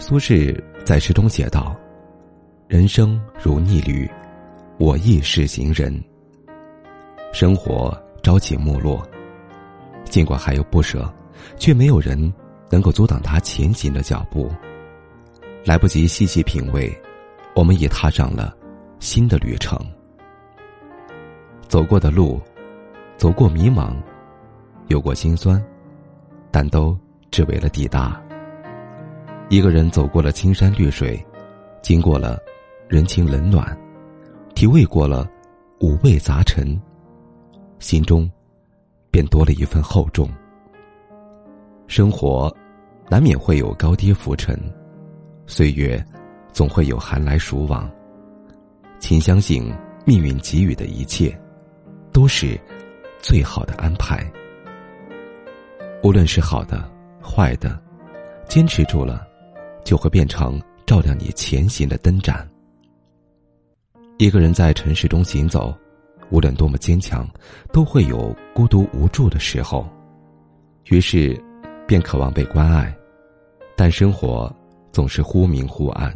苏轼在诗中写道：“人生如逆旅，我亦是行人。生活朝起暮落，尽管还有不舍，却没有人能够阻挡他前行的脚步。来不及细细品味，我们已踏上了新的旅程。走过的路，走过迷茫，有过心酸，但都只为了抵达。”一个人走过了青山绿水，经过了人情冷暖，体味过了五味杂陈，心中便多了一份厚重。生活难免会有高低浮沉，岁月总会有寒来暑往，请相信命运给予的一切都是最好的安排。无论是好的坏的，坚持住了。就会变成照亮你前行的灯盏。一个人在尘世中行走，无论多么坚强，都会有孤独无助的时候，于是，便渴望被关爱。但生活总是忽明忽暗，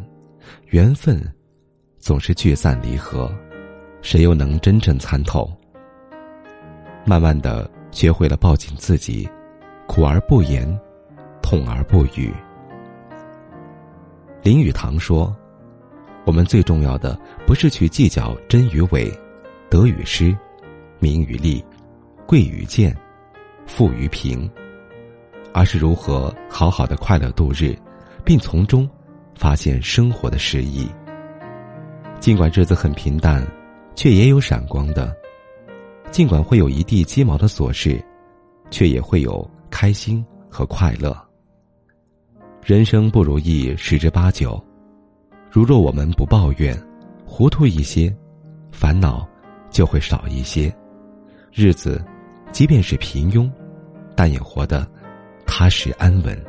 缘分总是聚散离合，谁又能真正参透？慢慢的，学会了抱紧自己，苦而不言，痛而不语。林语堂说：“我们最重要的不是去计较真与伪、得与失、名与利、贵与贱、富与贫，而是如何好好的快乐度日，并从中发现生活的诗意。尽管日子很平淡，却也有闪光的；尽管会有一地鸡毛的琐事，却也会有开心和快乐。”人生不如意十之八九，如若我们不抱怨，糊涂一些，烦恼就会少一些，日子即便是平庸，但也活得踏实安稳。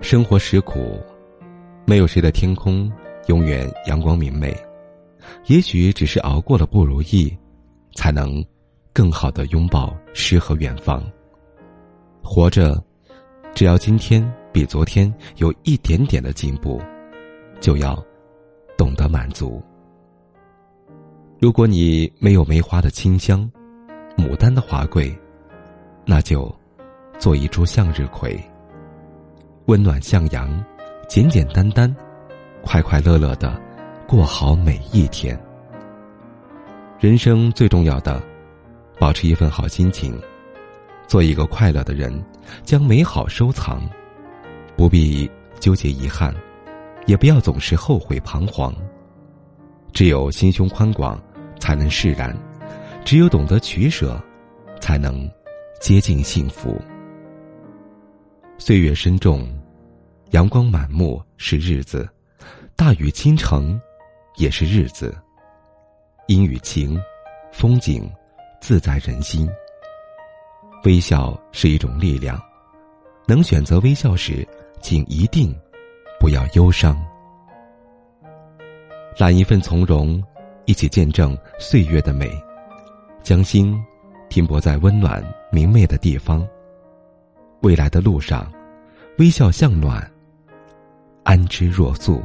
生活实苦，没有谁的天空永远阳光明媚，也许只是熬过了不如意，才能更好的拥抱诗和远方。活着，只要今天。比昨天有一点点的进步，就要懂得满足。如果你没有梅花的清香，牡丹的华贵，那就做一株向日葵，温暖向阳，简简单单，快快乐乐的过好每一天。人生最重要的，保持一份好心情，做一个快乐的人，将美好收藏。不必纠结遗憾，也不要总是后悔彷徨。只有心胸宽广，才能释然；只有懂得取舍，才能接近幸福。岁月深重，阳光满目是日子，大雨倾城也是日子。阴与晴，风景自在人心。微笑是一种力量，能选择微笑时。请一定不要忧伤，揽一份从容，一起见证岁月的美，将心停泊在温暖明媚的地方。未来的路上，微笑向暖，安之若素。